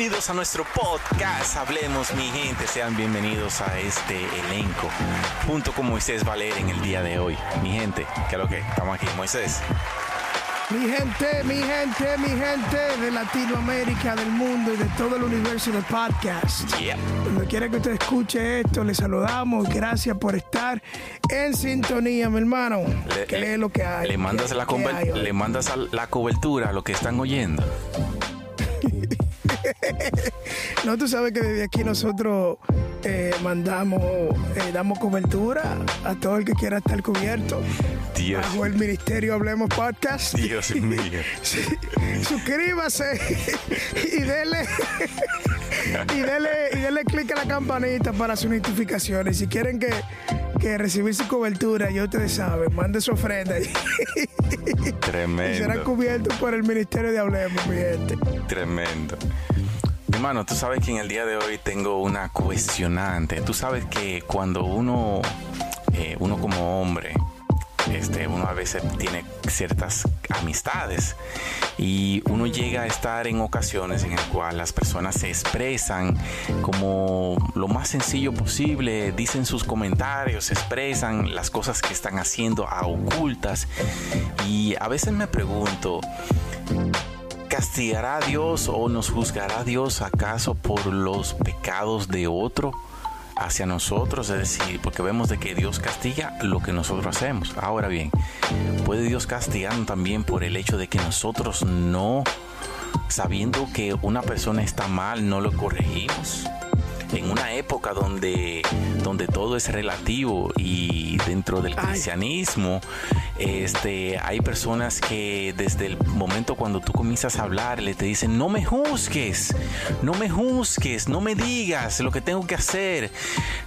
Bienvenidos a nuestro podcast. Hablemos, mi gente. Sean bienvenidos a este elenco. Junto con Moisés Valer en el día de hoy. Mi gente, ¿qué es lo que? Estamos aquí. Moisés. Mi gente, mi gente, mi gente de Latinoamérica, del mundo y de todo el universo de podcast. Yeah. Quiera que usted escuche esto, le saludamos. Gracias por estar en sintonía, mi hermano. Le- ¿Qué le- es lo que hay? Le mandas, ¿Qué- la, qué conver- hay hoy? le mandas a la cobertura a lo que están oyendo. No, tú sabes que desde aquí nosotros eh, mandamos, eh, damos cobertura a todo el que quiera estar cubierto. Dios. Bajo el ministerio Hablemos Podcast. Dios mío. Sí, suscríbase y dele y dele y dele clic a la campanita para sus notificaciones. Si quieren que, que recibir su cobertura, ya ustedes saben, mande su ofrenda y, y será Tremendo. cubierto por el ministerio de Hablemos, mi gente. Tremendo. Hermano, tú sabes que en el día de hoy tengo una cuestionante. Tú sabes que cuando uno, eh, uno como hombre, este, uno a veces tiene ciertas amistades y uno llega a estar en ocasiones en el cual las personas se expresan como lo más sencillo posible, dicen sus comentarios, expresan las cosas que están haciendo a ocultas y a veces me pregunto, ¿Castigará a Dios o nos juzgará Dios acaso por los pecados de otro hacia nosotros? Es decir, porque vemos de que Dios castiga lo que nosotros hacemos. Ahora bien, ¿puede Dios castigarnos también por el hecho de que nosotros no, sabiendo que una persona está mal, no lo corregimos? En una época donde, donde todo es relativo y dentro del cristianismo este, hay personas que desde el momento cuando tú comienzas a hablar le te dicen no me juzgues, no me juzgues, no me digas lo que tengo que hacer,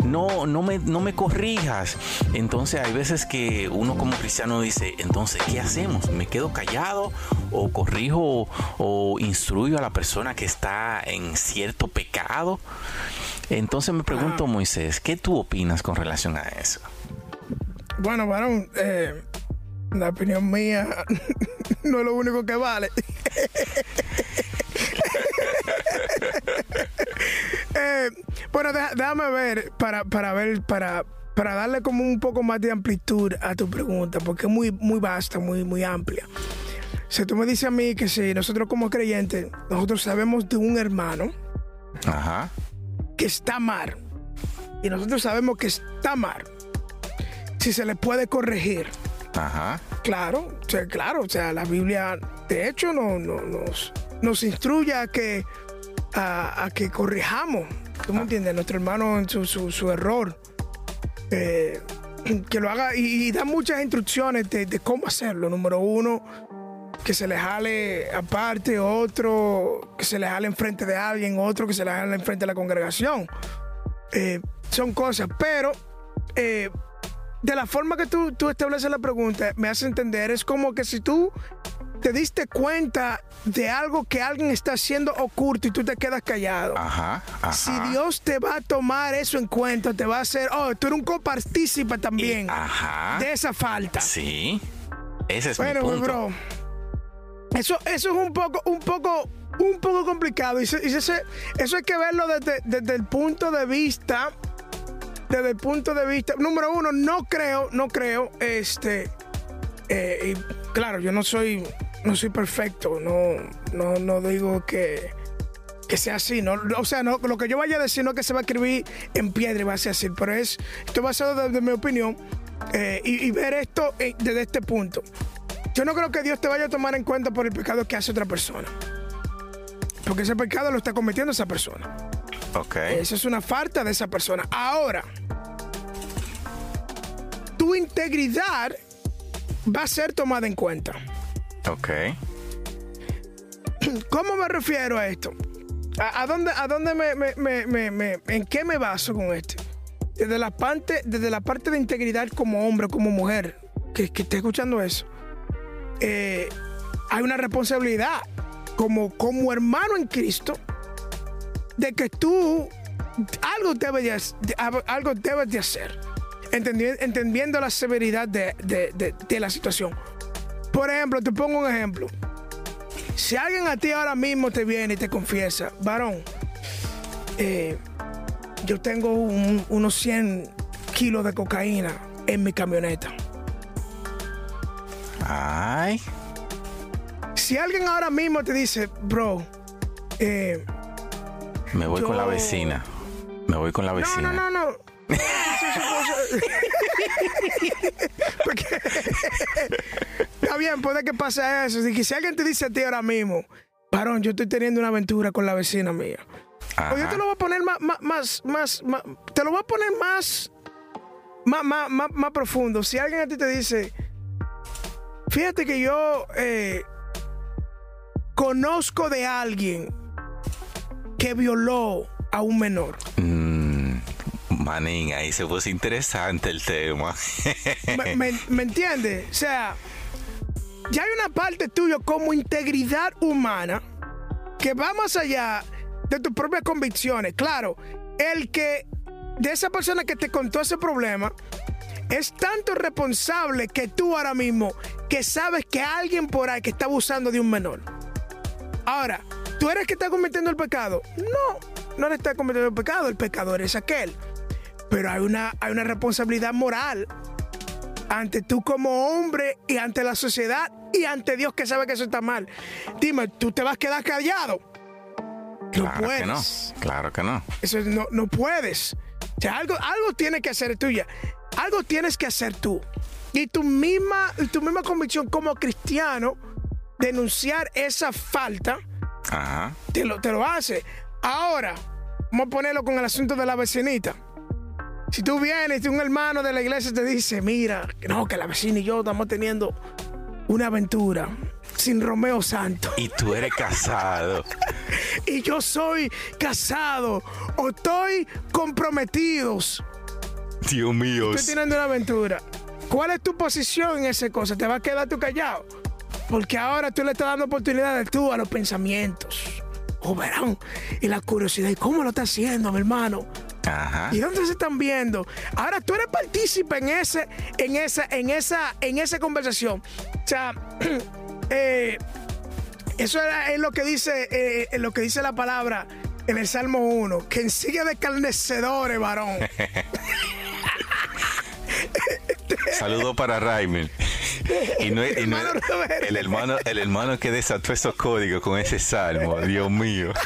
no, no me, no me corrijas. Entonces hay veces que uno como cristiano dice, entonces ¿qué hacemos? ¿Me quedo callado o corrijo o instruyo a la persona que está en cierto pecado? Entonces me pregunto, Moisés, ¿qué tú opinas con relación a eso? Bueno, varón, eh, la opinión mía no es lo único que vale. Eh, bueno, déjame ver para, para ver, para, para darle como un poco más de amplitud a tu pregunta, porque es muy, muy vasta, muy, muy amplia. Si tú me dices a mí que si nosotros como creyentes, nosotros sabemos de un hermano Ajá. que está mal, y nosotros sabemos que está mal, si se le puede corregir, Ajá. Claro, o sea, claro, o sea, la Biblia de hecho no, no- nos, nos instruye a que, a, a que corrijamos, ¿tú me entiendes? Nuestro hermano en su, su, su error, eh, que lo haga y, y da muchas instrucciones de, de cómo hacerlo. Número uno, que se le jale aparte, otro que se le jale enfrente de alguien, otro que se le jale enfrente de la congregación. Eh, son cosas, pero eh, de la forma que tú, tú estableces la pregunta, me hace entender, es como que si tú te diste cuenta de algo que alguien está haciendo oculto y tú te quedas callado. Ajá. Ajá. Si Dios te va a tomar eso en cuenta, te va a hacer, oh, tú eres un copartícipe también Ajá. de esa falta. Sí. Ese es Bueno, mi punto. bro, eso, eso es un poco, un poco, un poco complicado. Y, se- y ese- eso hay que verlo desde, desde el punto de vista, desde el punto de vista, número uno, no creo, no creo, este, eh, y claro, yo no soy, no soy perfecto, no, no, no digo que, que sea así, no, o sea, no, lo que yo vaya a decir no es que se va a escribir en piedra y va a ser así, pero es, esto basado desde mi opinión eh, y, y ver esto eh, desde este punto. Yo no creo que Dios te vaya a tomar en cuenta por el pecado que hace otra persona. Porque ese pecado lo está cometiendo esa persona. Ok. Eso es una falta de esa persona. Ahora, tu integridad va a ser tomada en cuenta. Ok. ¿Cómo me refiero a esto? ¿A, a dónde, a dónde me, me- me- me- me- en qué me baso con esto? Desde la parte, desde la parte de integridad como hombre, como mujer, que, que esté escuchando eso, eh, hay una responsabilidad como, como hermano en Cristo de que tú algo debes de- algo debes de hacer, entendi- entendiendo la severidad de, de- de- de la situación. Por ejemplo, te pongo un ejemplo. Si alguien a ti ahora mismo te viene y te confiesa, varón, eh, yo tengo un- unos 100 kilos de cocaína en mi camioneta. Ay, Si alguien ahora mismo te dice, bro, eh, me voy con la vecina. Me voy con la no, vecina. no, no, no. Cosa- Porque- Está bien, puede que pase eso. Si si alguien te dice a ti ahora mismo, varón, yo estoy teniendo una aventura con la vecina mía. O yo Ajá. te lo voy a poner más, más, más, más, más- te lo voy a poner más, más, más, más, más profundo. Si alguien a ti te dice, fíjate que yo eh, conozco de alguien que violó a un menor. Mm, manín, ahí se puso interesante el tema. ¿Me, entiendes? O sea, ya hay una parte tuya como integridad humana que va más allá de tus propias convicciones. Claro, el que de esa persona que te contó ese problema es tanto responsable que tú ahora mismo que sabes que alguien por ahí que está abusando de un menor. Ahora, ¿tú eres que está cometiendo el pecado? No, no le está cometiendo el pecado, el pecador es aquel. Pero hay una, hay una responsabilidad moral ante tú como hombre y ante la sociedad y ante Dios que sabe que eso está mal. Dime, ¿tú te vas a quedar callado? No claro puedes. que no. Claro que no. Eso es- no, no puedes. O sea, algo, algo tiene que hacer tuya. Algo tienes que hacer tú. Y tu misma, tu misma convicción como cristiano, denunciar esa falta, Ajá. te lo, te lo hace. Ahora, vamos a ponerlo con el asunto de la vecinita. Si tú vienes y un hermano de la iglesia te dice, mira, que no, que la vecina y yo estamos teniendo una aventura sin Romeo Santo. Y tú eres casado. y yo soy casado o estoy comprometidos. Dios mío. Estoy teniendo una aventura. ¿Cuál es tu posición en esa cosa? ¿Te vas a quedar tú callado? Porque ahora tú le estás dando oportunidades tú a los pensamientos. Oh, verán. Y la curiosidad. ¿Y cómo lo está haciendo, mi hermano? Ajá. ¿Y dónde se están viendo? Ahora tú eres partícipe en ese, en esa, en esa, en esa conversación. O sea, eh, eso era, es lo que dice, eh, lo que dice la palabra en el Salmo 1, que silla de carnecedores, varón. Saludo para Raimel. Y no, y no- el hermano, el hermano que desató esos códigos con ese salmo, Dios mío.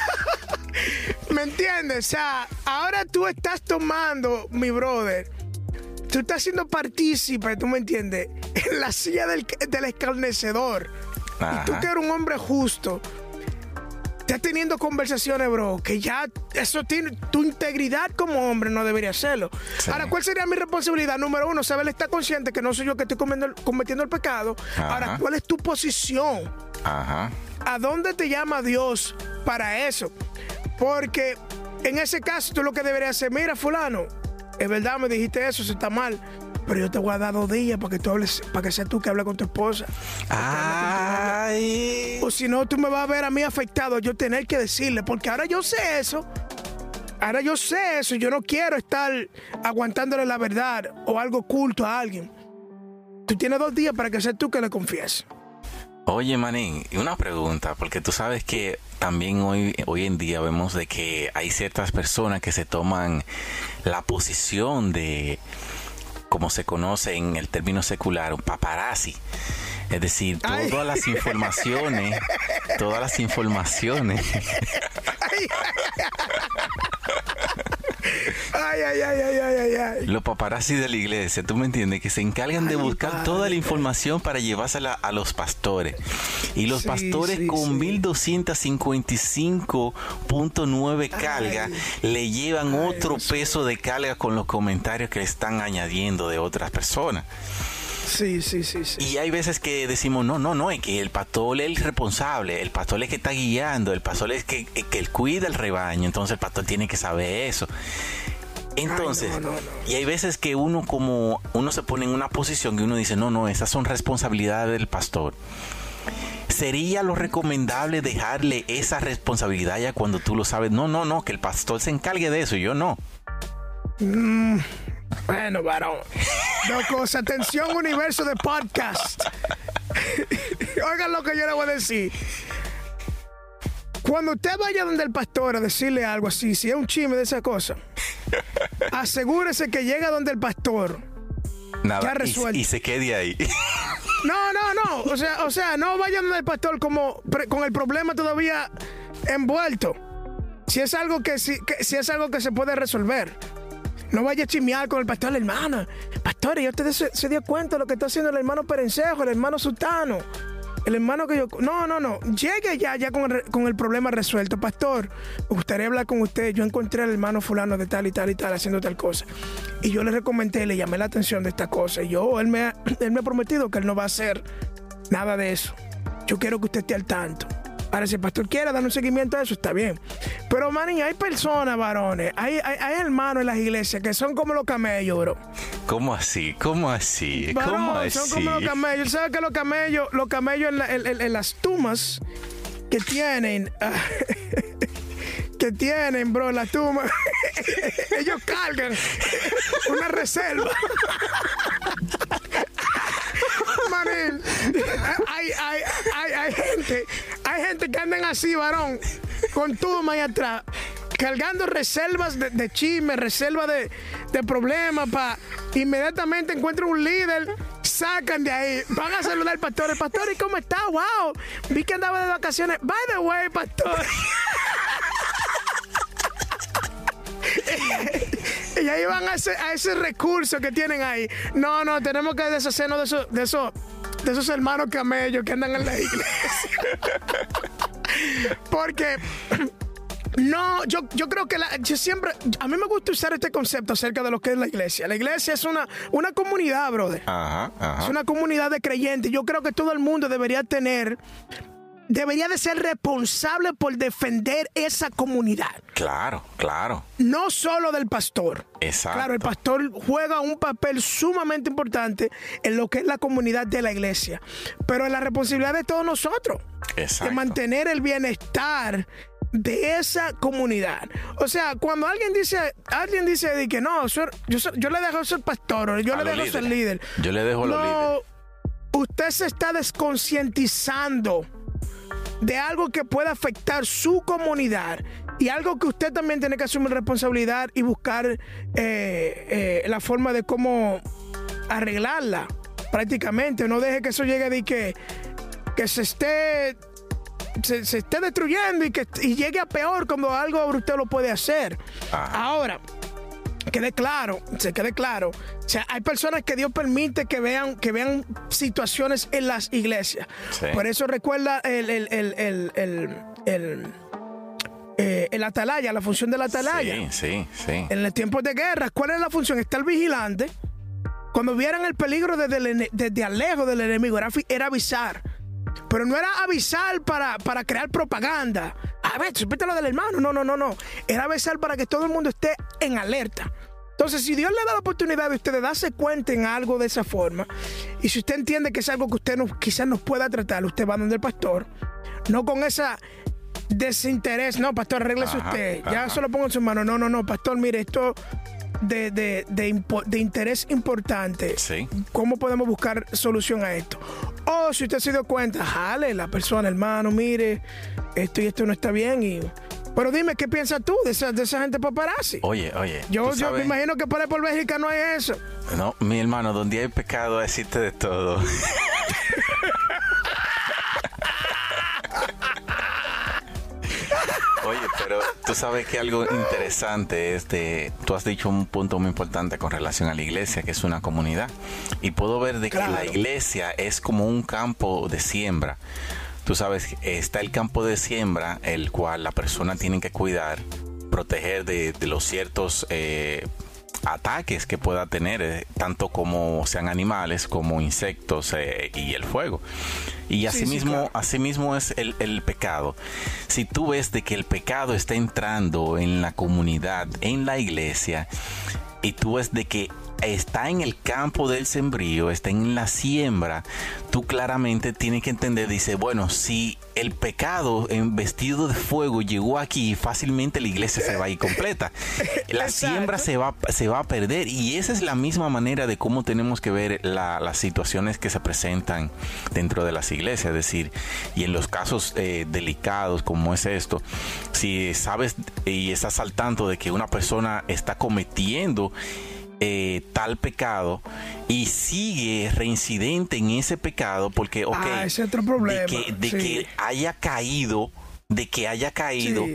¿Me entiendes? O sea, ahora tú estás tomando, mi brother, tú estás siendo partícipe, ¿tú me entiendes? En la silla del, del escarnecedor. Y tú que eres un hombre justo, estás teniendo conversaciones, bro, que ya eso tiene, tu integridad como hombre no debería hacerlo. Sí. Ahora, ¿cuál sería mi responsabilidad? Número uno, saber estar consciente que no soy yo que estoy comiendo- cometiendo el pecado. Ajá. Ahora, ¿cuál es tu posición? Ajá. ¿A dónde te llama Dios para eso? Porque en ese caso tú lo que deberías hacer, mira fulano, es verdad, me dijiste eso, eso está mal, pero yo te voy a dar dos días para que tú hables, para que seas tú que hables con tu esposa. Ay. O si no, tú me vas a ver a mí afectado, yo tener que decirle, porque ahora yo sé eso. Ahora yo sé eso, yo no quiero estar aguantándole la verdad o algo oculto a alguien. Tú tienes dos días para que seas tú que le confieses. Oye, Manín, una pregunta, porque tú sabes que también hoy, hoy en día vemos de que hay ciertas personas que se toman la posición de, como se conoce en el término secular, un paparazzi. Es decir, Ay. todas las informaciones, todas las informaciones Ay, ay, ay, ay, ay, ay, ay. Los paparazzi de la iglesia, tú me entiendes, que se encargan de Ay, buscar padre. toda la información para llevársela a los pastores. Y los Sí, pastores sí, con sí. 1255.9 carga le llevan otro peso de carga con los comentarios que le están añadiendo de otras personas. Sí, sí, sí, sí. Y hay veces que decimos, no, no, no, es que el pastor es el responsable, el pastor es el que está guiando, el pastor es que, que él cuida el rebaño, entonces el pastor tiene que saber eso. Entonces, no, no, no. y hay veces que uno como uno se pone en una posición que uno dice, no, no, esas son responsabilidades del pastor. ¿Sería lo recomendable dejarle esa responsabilidad ya cuando tú lo sabes? No, no, no, que el pastor se encargue de eso, y yo no. Bueno, varón. Dos cosas. Atención, universo de podcast. Oigan lo que yo le voy a decir. Cuando usted vaya donde el pastor a decirle algo así, si es un chisme de esa cosa, asegúrese que llega donde el pastor. Nada, Ya y- resuelto. y, se quede ahí. No, no, no. O sea, o sea, no vayan donde el pastor como pre- con el problema todavía envuelto. Si es algo que, si, que- si es algo que se puede resolver. No vaya a chismear con el pastor, la hermana. Pastor, ¿y usted se, dio cuenta de lo que está haciendo el hermano Perencejo, el hermano Sultano? El hermano que yo... No, no, no. Llegue ya, ya con el, con el problema resuelto. Pastor, me gustaría hablar con usted. Yo encontré al hermano fulano de tal y tal y tal haciendo tal cosa. Y yo le recomendé, le llamé la atención de esta cosa. Y yo, él me, ha- él me ha prometido que él no va a hacer nada de eso. Yo quiero que usted esté al tanto. Ahora, si el pastor quiere dar un seguimiento a eso, está bien. Pero, manín, hay personas, varones, hay, hay, hay hermanos en las iglesias que son como los camellos, bro. ¿Cómo así? ¿Cómo así? ¿Cómo Varón, así? son como los camellos. ¿Sabes que los camellos, los camellos en, la- en- en- en las tumbas que tienen, ah, que tienen, bro, las tumbas, ellos cargan una reserva. Hay, hay, hay, hay gente, hay gente que andan así, varón, con tumbas ahí atrás, cargando reservas de, de chisme, reservas de, de problemas, para inmediatamente encuentran un líder, sacan de ahí, van a saludar al pastor, el pastor, ¿y cómo está? Wow, vi que andaba de vacaciones. By the way, pastor. Y ahí van a ese, a ese recurso que tienen ahí. No, no, tenemos que deshacernos de esos, de esos, de esos hermanos camellos que andan en la iglesia. Porque no, yo, yo creo que la- yo siempre, a mí me gusta usar este concepto acerca de lo que es la iglesia. La iglesia es una, una comunidad, brother. Ajá, Es una comunidad de creyentes. Yo creo que todo el mundo debería tener, debería de ser responsable por defender esa comunidad. Claro, claro. No solo del pastor. Exacto. Claro, el pastor juega un papel sumamente importante en lo que es la comunidad de la iglesia. Pero la responsabilidad de todos nosotros. Exacto. De mantener el bienestar de esa comunidad. O sea, cuando alguien dice, alguien dice de que no, yo, le dejo ser pastor, yo A le dejo ser líder. Yo le dejo a los líderes. No, usted se está desconcientizando de algo que pueda afectar su comunidad y algo que usted también tiene que asumir responsabilidad y buscar eh, eh, la forma de cómo arreglarla prácticamente. No deje que eso llegue de que, que se esté se, se esté destruyendo y que y llegue a peor cuando algo usted lo puede hacer. Ajá. Ahora, quede claro, se quede claro. O sea, hay personas que Dios permite que vean, que vean situaciones en las iglesias. Sí. Por eso recuerda el, el, el, el, el, el, eh, el atalaya, la función del atalaya. Sí, sí, sí. En los tiempos de guerra, ¿cuál es la función? Estar vigilante. Cuando vieran el peligro desde, el desde alejo del enemigo, era avisar. Pero no era avisar para, para crear propaganda. A ver, supiste lo del hermano. No, no, no, no. Era avisar para que todo el mundo esté en alerta. Entonces, si Dios le da la oportunidad de usted de darse cuenta en algo de esa forma, y si usted entiende que es algo que usted no, quizás nos pueda tratar, usted va donde el pastor, no con esa desinterés, no, pastor, arréglese Ajá, usted, ya eso lo pongo en su mano, no, no, no, pastor, mire, esto de, de, de, interés importante, Sí. ¿cómo podemos buscar solución a esto? O si usted se dio cuenta, jale la persona, hermano, mire, esto y esto no está bien, y... Pero dime, ¿qué piensas tú de esa, de esa gente paparazzi? Oye, oye. Yo, ¿tú yo me imagino que por ahí por Bélgica no hay eso. No, mi hermano, donde hay pecado existe de todo. Oye, pero tú sabes que algo interesante es de, tú has dicho un punto muy importante con relación a la iglesia, que es una comunidad. Y puedo ver de que la iglesia es como un campo de siembra. Tú sabes, está el campo de siembra, el cual la persona tiene que cuidar, proteger de, de los ciertos eh, ataques que pueda tener, eh, tanto como sean animales, como insectos eh, y el fuego. Y Sí, asimismo, sí, claro. asimismo es el, el pecado. Si tú ves de que el pecado está entrando en la comunidad, en la iglesia, y tú ves de que está en el campo del sembrío, está en la siembra, tú claramente tienes que entender, dice, bueno, si el pecado en vestido de fuego llegó aquí, fácilmente la iglesia se va a ir completa. La siembra se va, se va a perder y esa es la misma manera de cómo tenemos que ver las situaciones que se presentan dentro de las iglesias, es decir, y en los casos eh, delicados como es esto, si sabes y estás al tanto de que una persona está cometiendo eh, tal pecado y sigue reincidente en ese pecado porque, ok, ah, otro problema. de, que, haya caído, de que haya caído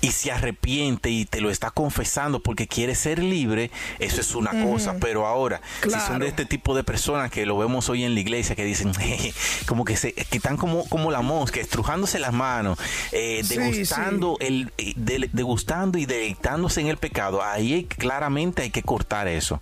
y se arrepiente y te lo está confesando porque quiere ser libre, eso es una cosa. Pero ahora, si son de este tipo de personas que lo vemos hoy en la iglesia, que dicen, como que, se, que están como, como la mosca, estrujándose las manos, eh, degustando, El, eh, degustando y deleitándose en el pecado, ahí claramente hay que cortar eso.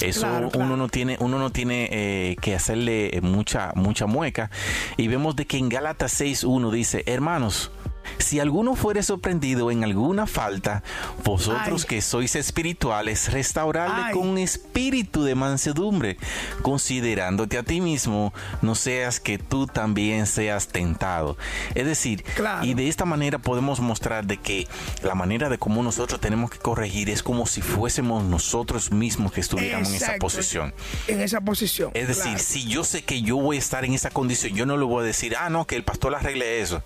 Eso uno no tiene, uno no tiene eh, que hacerle mucha, mucha mueca. Y vemos de que en Gálatas 6.1 dice, hermanos, si alguno fuere sorprendido en alguna falta, vosotros que sois espirituales, restaurarle con un espíritu de mansedumbre, considerándote a ti mismo, no seas que tú también seas tentado. Es decir, y de esta manera podemos mostrar de que la manera de cómo nosotros tenemos que corregir es como si fuésemos nosotros mismos que estuviéramos en esa posición. En esa posición. Es decir, si yo sé que yo voy a estar en esa condición, yo no le voy a decir, ah, no, que el pastor arregle eso.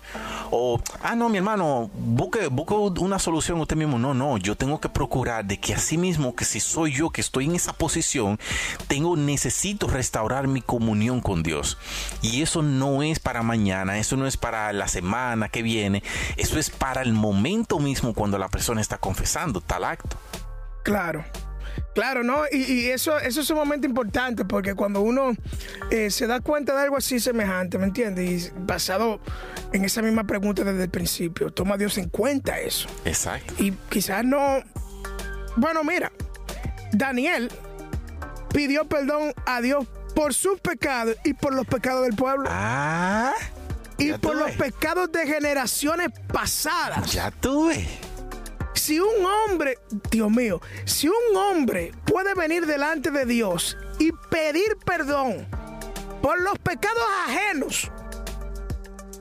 O, ah, no, mi hermano, busque una solución usted mismo. No, no, yo tengo que procurar de que así mismo, que si soy yo que estoy en esa posición, tengo, necesito restaurar mi comunión con Dios. Y eso no es para mañana, eso no es para la semana que viene, eso es para el momento mismo cuando la persona está confesando tal acto. Claro. Claro, ¿no? Y, eso, eso es sumamente importante porque cuando uno eh, se da cuenta de algo así semejante, ¿me entiendes? Y basado en esa misma pregunta desde el principio, toma Dios en cuenta eso. Exacto. Y quizás no... Bueno, mira, Daniel pidió perdón a Dios por sus pecados y por los pecados del pueblo. Ah. Y por los pecados de generaciones pasadas. Ya tuve si un hombre, Dios mío, si un hombre puede venir delante de Dios y pedir perdón por los pecados ajenos,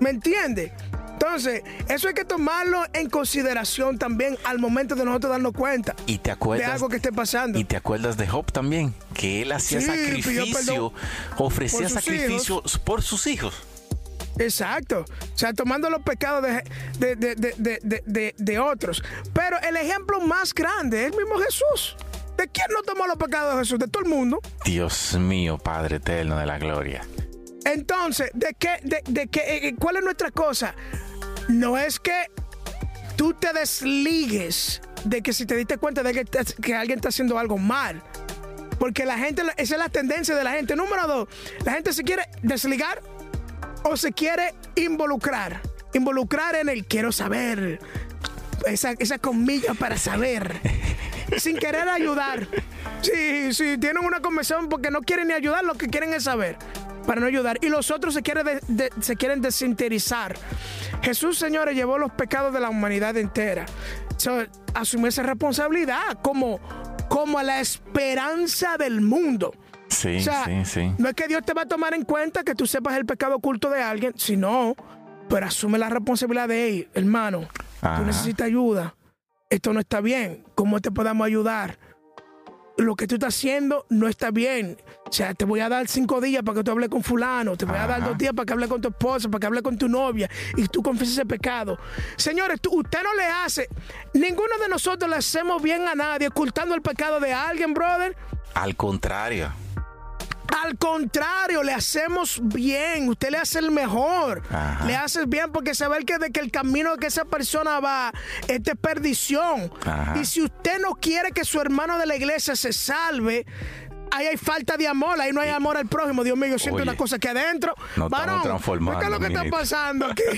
¿me entiende? Entonces, eso hay que tomarlo en consideración también al momento de nosotros darnos cuenta y te acuerdas, de algo que esté pasando. Y te acuerdas de Job también, que él hacía sacrificio, ofrecía sacrificios por sus hijos. Exacto. O sea, tomando los pecados de, otros. Pero el ejemplo más grande es el mismo Jesús. ¿De quién no tomó los pecados de Jesús? De todo el mundo. Dios mío, Padre eterno de la gloria. Entonces, ¿de qué, de, qué, eh, eh, cuál es nuestra cosa? No es que tú te desligues de que si te diste cuenta de que, que alguien está haciendo algo mal. Porque la gente, esa es la tendencia de la gente. Número dos, la gente se quiere desligar o se quiere involucrar. Involucrar en el quiero saber. Esa, esa comilla para saber. sin querer ayudar. Sí, sí, tienen una conversación porque no quieren ni ayudar, lo que quieren es saber. Para no ayudar. Y los otros se quieren, se quieren desinteresar. Jesús, señores, llevó los pecados de la humanidad entera. asumió esa responsabilidad como, como la esperanza del mundo. Sí, sí, sí. No es que Dios te va a tomar en cuenta que tú sepas el pecado oculto de alguien, sino, pero asume la responsabilidad de él, hermano. Tú necesitas ayuda. Esto no está bien. ¿Cómo te podemos ayudar? Lo que tú estás haciendo no está bien. O sea, te voy a dar cinco días para que tú hables con fulano, te voy a dar dos días para que hable con tu esposa, para que hable con tu novia y tú confieses ese pecado. Señores, usted no le hace, ninguno de nosotros le hacemos bien a nadie ocultando el pecado de alguien, brother. Al contrario. Al contrario, le hacemos bien. Usted le hace el mejor. Le hace bien porque sabe que de que el camino que esa persona va es de perdición. Y si usted no quiere que su hermano de la iglesia se salve, ahí hay falta de amor, ahí no hay amor al prójimo. Dios mío, yo siento una cosa que adentro. No transformando. ¿Qué es lo que está pasando aquí?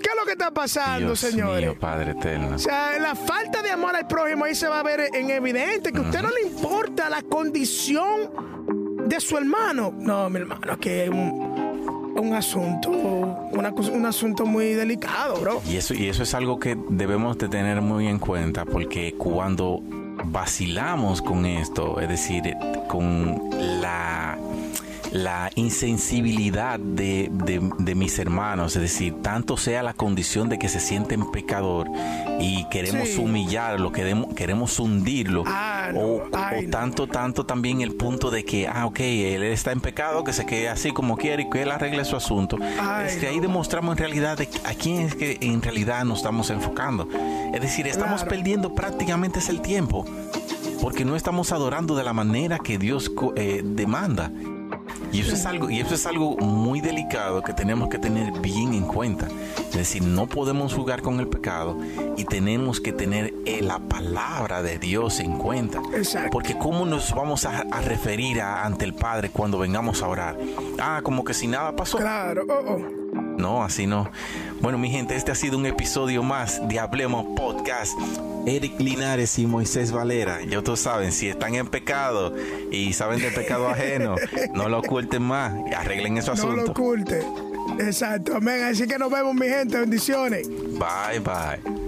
¿Qué es lo que está pasando, Dios señores? Mío, Padre eterno. O sea, la falta de amor al prójimo ahí se va a ver en evidente, que a usted no le importa la condición de su hermano. No, mi hermano, que es un, un asunto, un asunto muy delicado, bro. Y eso, y eso es algo que debemos de tener muy en cuenta, porque cuando vacilamos con esto, es decir, con la la insensibilidad de, mis hermanos, es decir, tanto sea la condición de que se sienten pecador y queremos humillarlo, queremos, queremos hundirlo, ah, o, tanto, tanto también el punto de que, ah, ok, él está en pecado, que se quede así como quiere y que él arregle su asunto. es que ahí demostramos en realidad a quién es que en realidad nos estamos enfocando. Es decir, estamos perdiendo prácticamente ese el tiempo porque no estamos adorando de la manera que Dios eh, demanda. Y eso es algo, y eso es algo muy delicado que tenemos que tener bien en cuenta. Es decir, no podemos jugar con el pecado y tenemos que tener eh, la palabra de Dios en cuenta. Porque cómo nos vamos a, referir ante el Padre cuando vengamos a orar. Ah, como que si nada pasó. Claro. Oh, oh. No, así no. Bueno, mi gente, este ha sido un episodio más de Hablemos Podcast. Eric Linares y Moisés Valera, ya todos saben, si están en pecado y saben del pecado ajeno, no lo oculten más, arreglen ese asunto. No lo oculten. Exacto, amén. Así que nos vemos, mi gente. Bendiciones. Bye, bye.